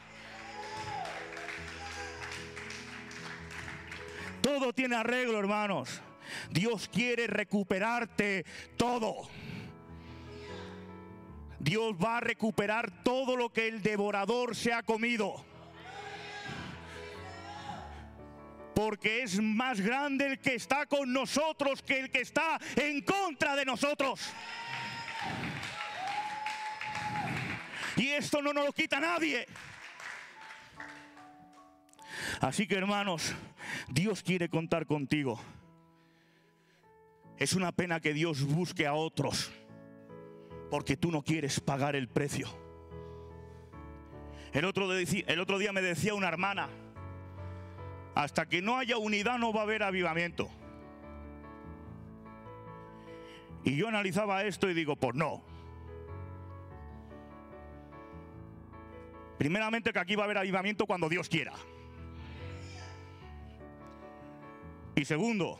Todo tiene arreglo, hermanos. Dios quiere recuperarte todo. Dios va a recuperar todo lo que el devorador se ha comido. Porque es más grande el que está con nosotros que el que está en contra de nosotros. Y esto no nos lo quita nadie. Así que hermanos, Dios quiere contar contigo. Es una pena que Dios busque a otros porque tú no quieres pagar el precio. El otro, el otro día me decía una hermana, hasta que no haya unidad no va a haber avivamiento. Y yo analizaba esto y digo, pues no. Primeramente que aquí va a haber avivamiento cuando Dios quiera. Y segundo,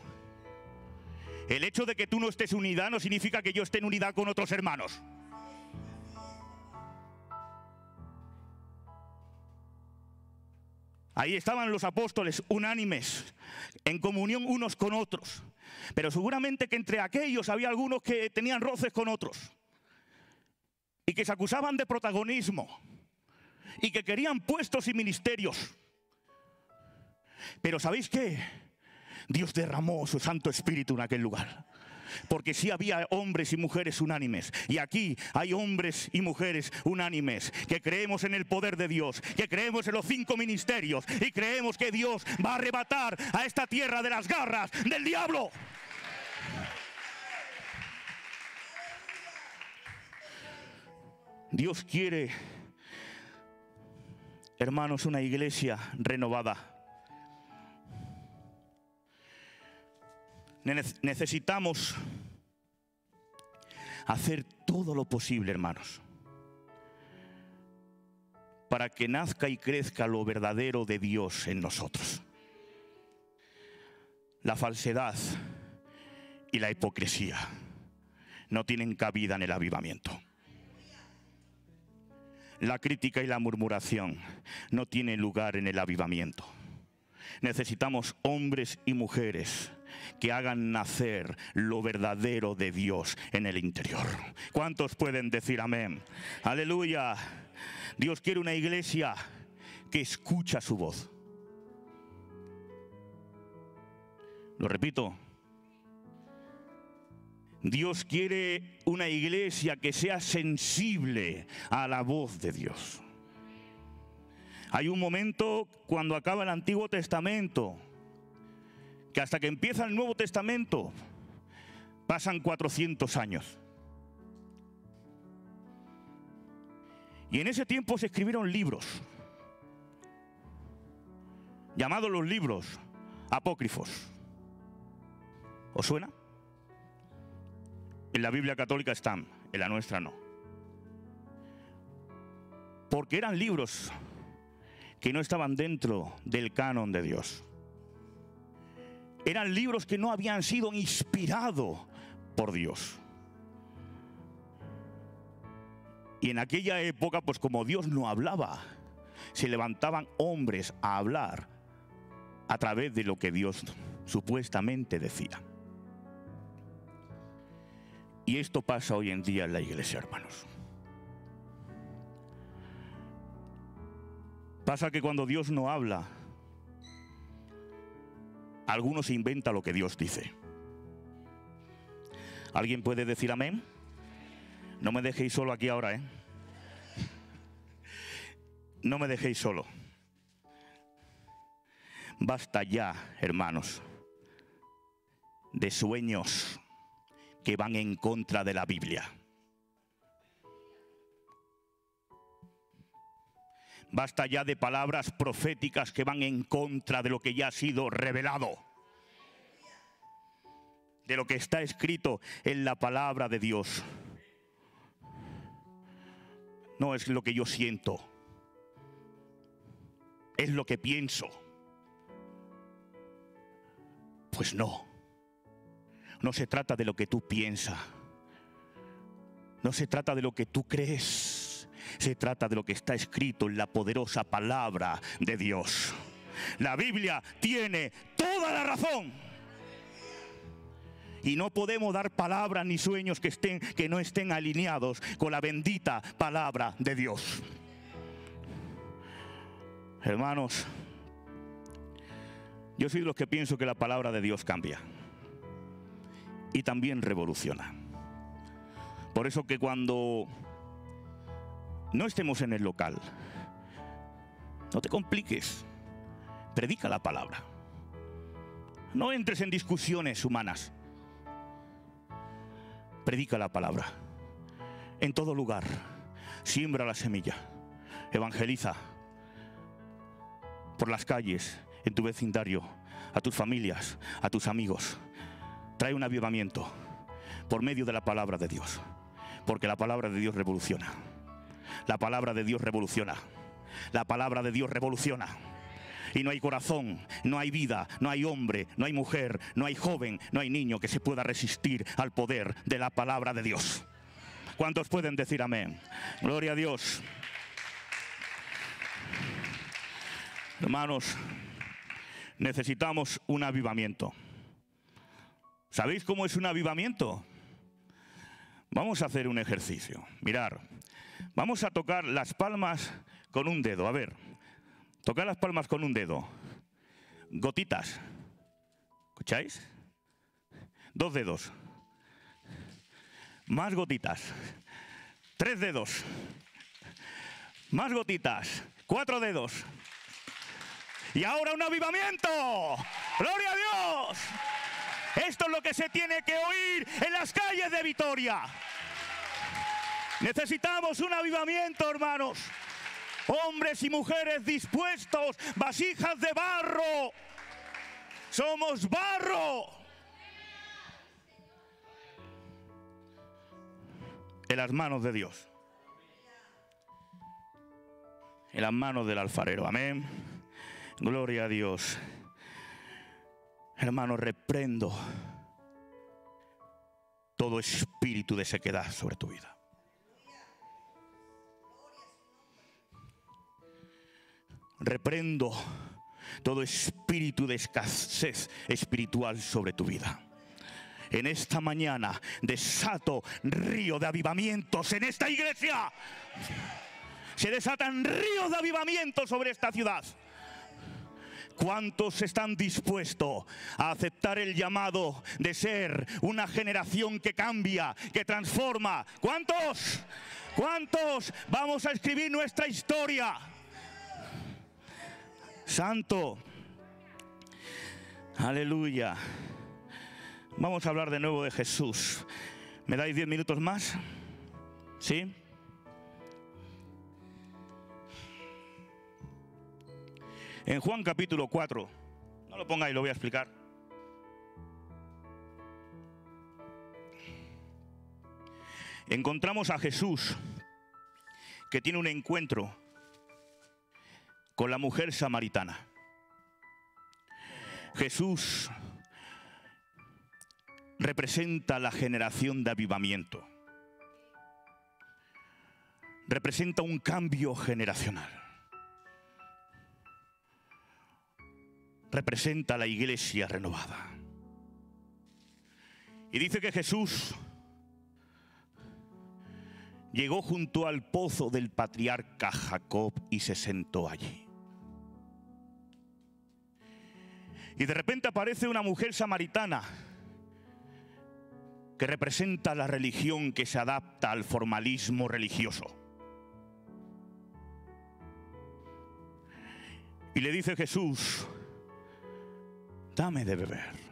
el hecho de que tú no estés unidad no significa que yo esté en unidad con otros hermanos. Ahí estaban los apóstoles unánimes, en comunión unos con otros. Pero seguramente que entre aquellos había algunos que tenían roces con otros. Y que se acusaban de protagonismo. Y que querían puestos y ministerios. Pero ¿sabéis qué? Dios derramó su Santo Espíritu en aquel lugar. Porque sí había hombres y mujeres unánimes. Y aquí hay hombres y mujeres unánimes que creemos en el poder de Dios, que creemos en los cinco ministerios y creemos que Dios va a arrebatar a esta tierra de las garras del diablo. Dios quiere, hermanos, una iglesia renovada necesitamos hacer todo lo posible, hermanos, para que nazca y crezca lo verdadero de Dios en nosotros. La falsedad y la hipocresía no tienen cabida en el avivamiento. La crítica y la murmuración no tienen lugar en el avivamiento. Necesitamos hombres y mujeres que hagan nacer lo verdadero de Dios en el interior. ¿Cuántos pueden decir amén? Aleluya. Dios quiere una iglesia que escucha su voz. Lo repito. Dios quiere una iglesia que sea sensible a la voz de Dios. Hay un momento cuando acaba el Antiguo Testamento, que hasta que empieza el Nuevo Testamento pasan 400 años. Y en ese tiempo se escribieron libros, llamados los libros apócrifos. ¿Os suena? En la Biblia católica están, en la nuestra no. Porque eran libros que no estaban dentro del canon de Dios. Eran libros que no habían sido inspirados por Dios. Y en aquella época, pues como Dios no hablaba, se levantaban hombres a hablar a través de lo que Dios supuestamente decía. Y esto pasa hoy en día en la iglesia, hermanos. Pasa que cuando Dios no habla, algunos inventa lo que Dios dice. ¿Alguien puede decir amén? No me dejéis solo aquí ahora, ¿eh? No me dejéis solo. Basta ya, hermanos, de sueños que van en contra de la Biblia. Basta ya de palabras proféticas que van en contra de lo que ya ha sido revelado. De lo que está escrito en la palabra de Dios. No es lo que yo siento. Es lo que pienso. Pues no. No se trata de lo que tú piensas. No se trata de lo que tú crees. Se trata de lo que está escrito en la poderosa palabra de Dios. La Biblia tiene toda la razón. Y no podemos dar palabras ni sueños que, estén, que no estén alineados con la bendita palabra de Dios. Hermanos, yo soy de los que pienso que la palabra de Dios cambia y también revoluciona. Por eso que cuando no estemos en el local, no te compliques, predica la palabra. No entres en discusiones humanas, predica la palabra. En todo lugar, siembra la semilla, evangeliza por las calles, en tu vecindario, a tus familias, a tus amigos trae un avivamiento por medio de la palabra de Dios. Porque la palabra de Dios revoluciona. La palabra de Dios revoluciona. La palabra de Dios revoluciona. Y no hay corazón, no hay vida, no hay hombre, no hay mujer, no hay joven, no hay niño que se pueda resistir al poder de la palabra de Dios. ¿Cuántos pueden decir amén? Gloria a Dios. Hermanos, necesitamos un avivamiento. ¿Sabéis cómo es un avivamiento? Vamos a hacer un ejercicio. Mirar, vamos a tocar las palmas con un dedo. A ver, tocar las palmas con un dedo. Gotitas. ¿Escucháis? Dos dedos. Más gotitas. Tres dedos. Más gotitas. Cuatro dedos. Y ahora un avivamiento. Gloria a Dios. Esto es lo que se tiene que oír en las calles de Vitoria. Necesitamos un avivamiento, hermanos. Hombres y mujeres dispuestos, vasijas de barro. Somos barro. En las manos de Dios. en las manos del alfarero. Amén. Gloria a Dios. Hermano, reprendo todo espíritu de sequedad sobre tu vida. Reprendo todo espíritu de escasez espiritual sobre tu vida. En esta mañana desato río de avivamientos en esta iglesia. Se desatan ríos de avivamiento sobre esta ciudad. ¿Cuántos están dispuestos a aceptar el llamado de ser una generación que cambia, que transforma? ¿Cuántos? ¿Cuántos vamos a escribir nuestra historia? Santo. Aleluya. Vamos a hablar de nuevo de Jesús. ¿Me dais diez minutos más? ¿Sí? En Juan capítulo 4, no lo pongáis, lo voy a explicar. Encontramos a Jesús que tiene un encuentro con la mujer samaritana. Jesús representa la generación de avivamiento. Representa un cambio generacional. Representa la iglesia renovada. Y dice que Jesús llegó junto al pozo del patriarca Jacob y se sentó allí. Y de repente aparece una mujer samaritana que representa la religión que se adapta al formalismo religioso. Y le dice Jesús, dame de beber.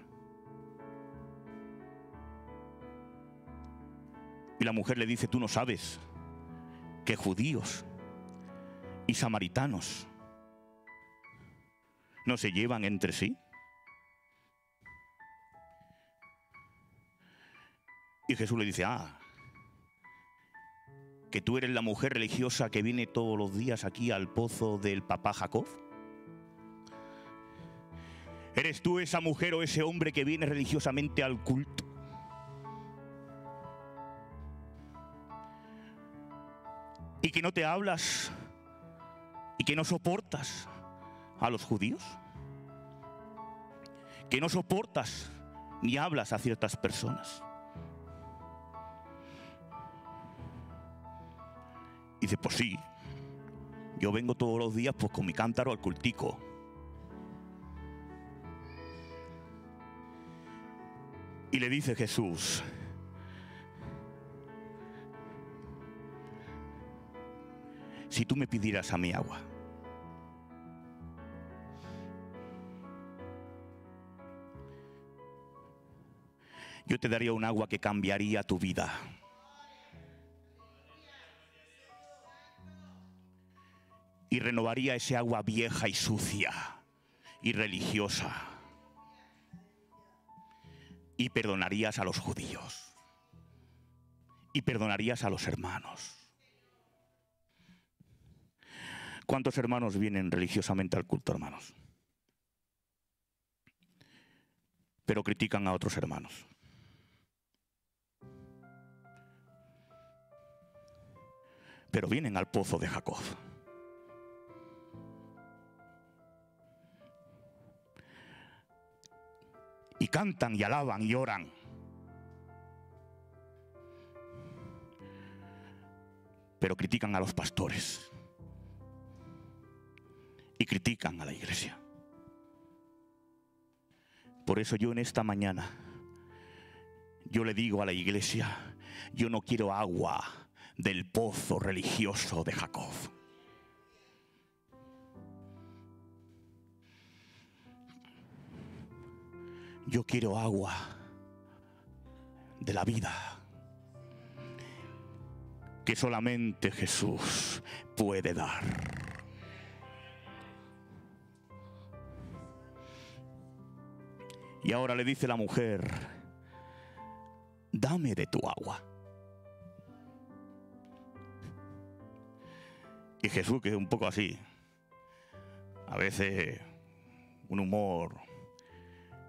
Y la mujer le dice, tú no sabes que judíos y samaritanos no se llevan entre sí. Y Jesús le dice, ah, que tú eres la mujer religiosa que viene todos los días aquí al pozo del papá Jacob. ¿Eres tú esa mujer o ese hombre que viene religiosamente al culto? Y que no te hablas y que no soportas a los judíos. Que no soportas ni hablas a ciertas personas. Y dice, pues sí, yo vengo todos los días pues con mi cántaro al cultico. Y le dice Jesús, si tú me pidieras a mi agua, yo te daría un agua que cambiaría tu vida. Y renovaría ese agua vieja y sucia y religiosa. Y perdonarías a los judíos. Y perdonarías a los hermanos. ¿Cuántos hermanos vienen religiosamente al culto, hermanos? Pero critican a otros hermanos. Pero vienen al pozo de Jacob. Y cantan y alaban y oran. Pero critican a los pastores y critican a la iglesia. Por eso yo en esta mañana, yo le digo a la iglesia, yo no quiero agua del pozo religioso de Jacob. Yo quiero agua de la vida que solamente Jesús puede dar. Y ahora le dice la mujer, dame de tu agua. Y Jesús, que es un poco así, a veces un humor,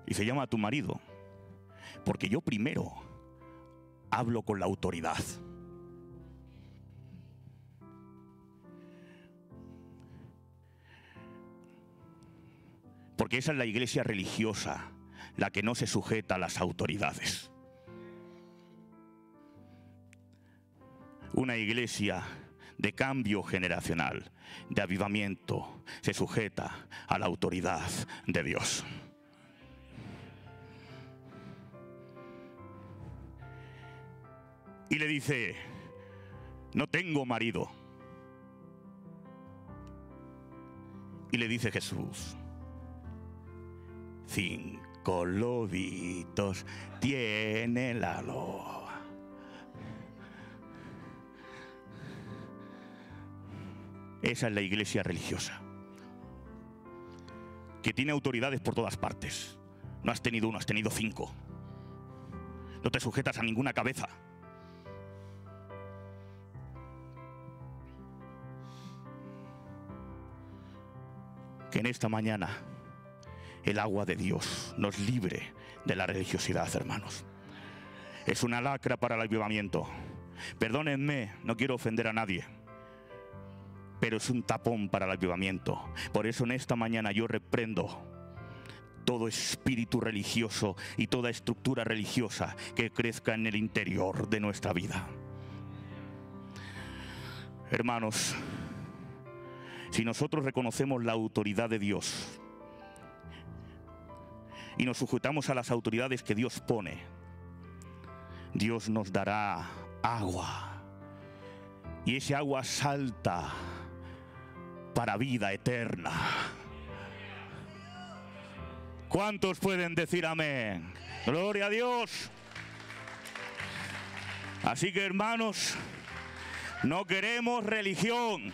y se llama a tu marido, porque yo primero hablo con la autoridad. Porque esa es la iglesia religiosa, la que no se sujeta a las autoridades. Una iglesia de cambio generacional, de avivamiento, se sujeta a la autoridad de Dios. Y le dice, no tengo marido. Y le dice Jesús, cinco lobitos tiene la loa. Esa es la iglesia religiosa, que tiene autoridades por todas partes. No has tenido uno, has tenido cinco. No te sujetas a ninguna cabeza. Que en esta mañana el agua de Dios nos libre de la religiosidad, hermanos. Es una lacra para el avivamiento. Perdónenme, no quiero ofender a nadie, pero es un tapón para el avivamiento. Por eso en esta mañana yo reprendo todo espíritu religioso y toda estructura religiosa que crezca en el interior de nuestra vida. Hermanos, si nosotros reconocemos la autoridad de Dios, y nos sujetamos a las autoridades que Dios pone, Dios nos dará agua. Y ese agua salta para vida eterna. ¿Cuántos pueden decir amén? Gloria a Dios. Así que hermanos, no queremos religión.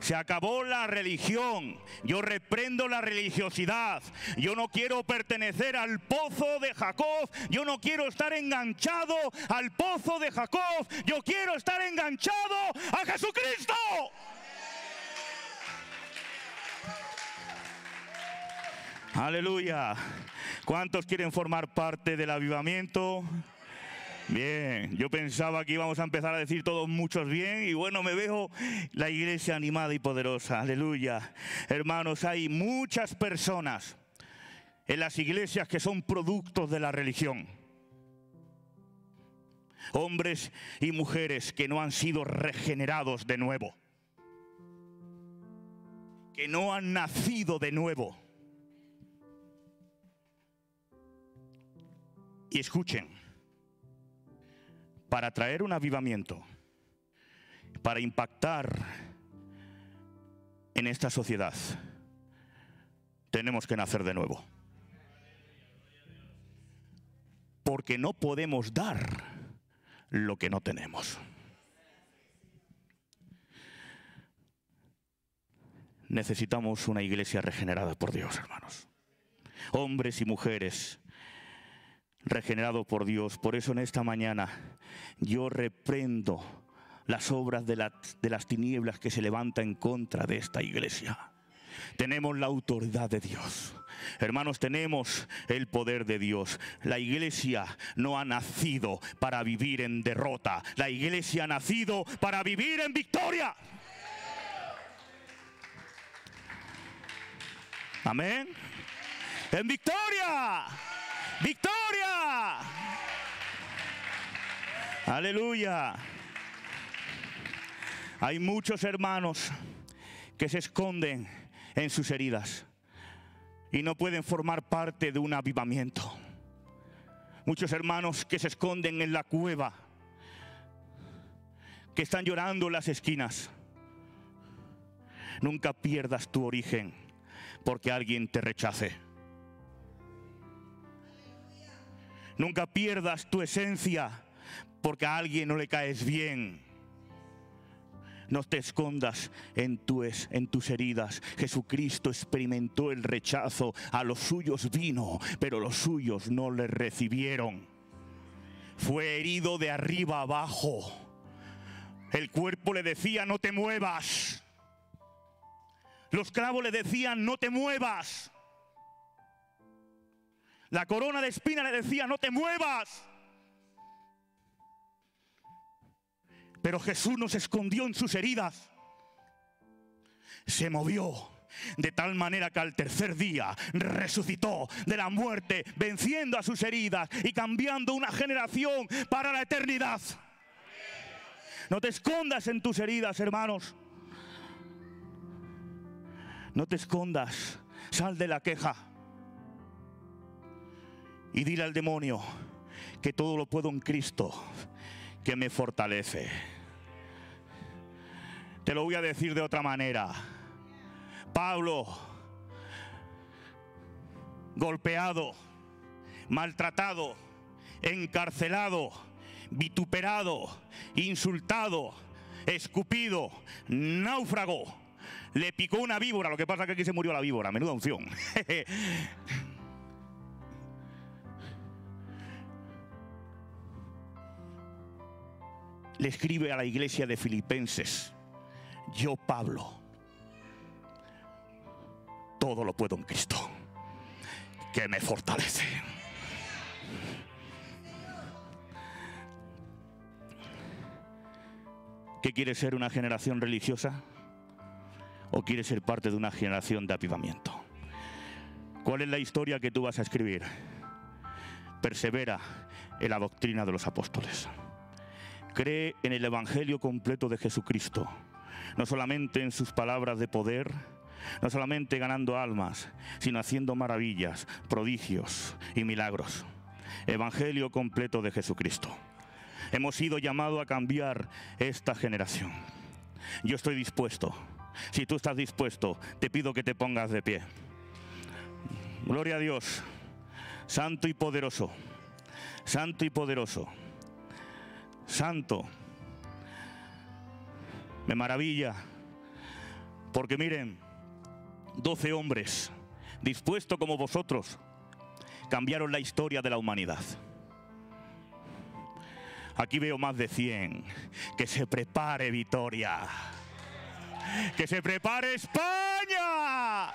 Se acabó la religión. Yo reprendo la religiosidad. Yo no quiero pertenecer al pozo de Jacob. Yo no quiero estar enganchado al pozo de Jacob. Yo quiero estar enganchado a Jesucristo. Aleluya. ¿Cuántos quieren formar parte del avivamiento? Bien, yo pensaba que íbamos a empezar a decir todos muchos bien y bueno, me veo la iglesia animada y poderosa. Aleluya. Hermanos, hay muchas personas en las iglesias que son productos de la religión. Hombres y mujeres que no han sido regenerados de nuevo. Que no han nacido de nuevo. Y escuchen para traer un avivamiento, para impactar en esta sociedad, tenemos que nacer de nuevo. Porque no podemos dar lo que no tenemos. Necesitamos una iglesia regenerada por Dios, hermanos. Hombres y mujeres regenerado por Dios. Por eso en esta mañana yo reprendo las obras de, las tinieblas que se levantan en contra de esta iglesia. Tenemos la autoridad de Dios. Hermanos, tenemos el poder de Dios. La iglesia no ha nacido para vivir en derrota. La iglesia ha nacido para vivir en victoria. Amén. En victoria. ¡Victoria! Aleluya. Hay muchos hermanos que se esconden en sus heridas y no pueden formar parte de un avivamiento. Muchos hermanos que se esconden en la cueva, que están llorando en las esquinas. Nunca pierdas tu origen porque alguien te rechace. Nunca pierdas tu esencia porque a alguien no le caes bien. No te escondas en tus, en tus heridas. Jesucristo experimentó el rechazo. A los suyos vino, pero los suyos no le recibieron. Fue herido de arriba abajo. El cuerpo le decía, no te muevas. Los clavos le decían, no te muevas. La corona de espina le decía, no te muevas. Pero Jesús nos escondió en sus heridas. Se movió de tal manera que al tercer día resucitó de la muerte, venciendo a sus heridas y cambiando una generación para la eternidad. No te escondas en tus heridas, hermanos. No te escondas. Sal de la queja. Y dile al demonio que todo lo puedo en Cristo, que me fortalece. Te lo voy a decir de otra manera. Pablo, golpeado, maltratado, encarcelado, vituperado, insultado, escupido, náufrago. Le picó una víbora, lo que pasa es que aquí se murió la víbora, menuda unción. Le escribe a la iglesia de Filipenses, yo Pablo, todo lo puedo en Cristo, que me fortalece. ¿Qué quiere ser una generación religiosa? ¿O quiere ser parte de una generación de avivamiento? ¿Cuál es la historia que tú vas a escribir? Persevera en la doctrina de los apóstoles. Cree en el Evangelio completo de Jesucristo, no solamente en sus palabras de poder, no solamente ganando almas, sino haciendo maravillas, prodigios y milagros. Evangelio completo de Jesucristo. Hemos sido llamados a cambiar esta generación. Yo estoy dispuesto. Si tú estás dispuesto, te pido que te pongas de pie. Gloria a Dios. Santo y poderoso. Santo y poderoso. Santo. Me maravilla. Porque miren, doce hombres dispuestos como vosotros cambiaron la historia de la humanidad. Aquí veo más de 100. Que se prepare Vitoria. Que se prepare España.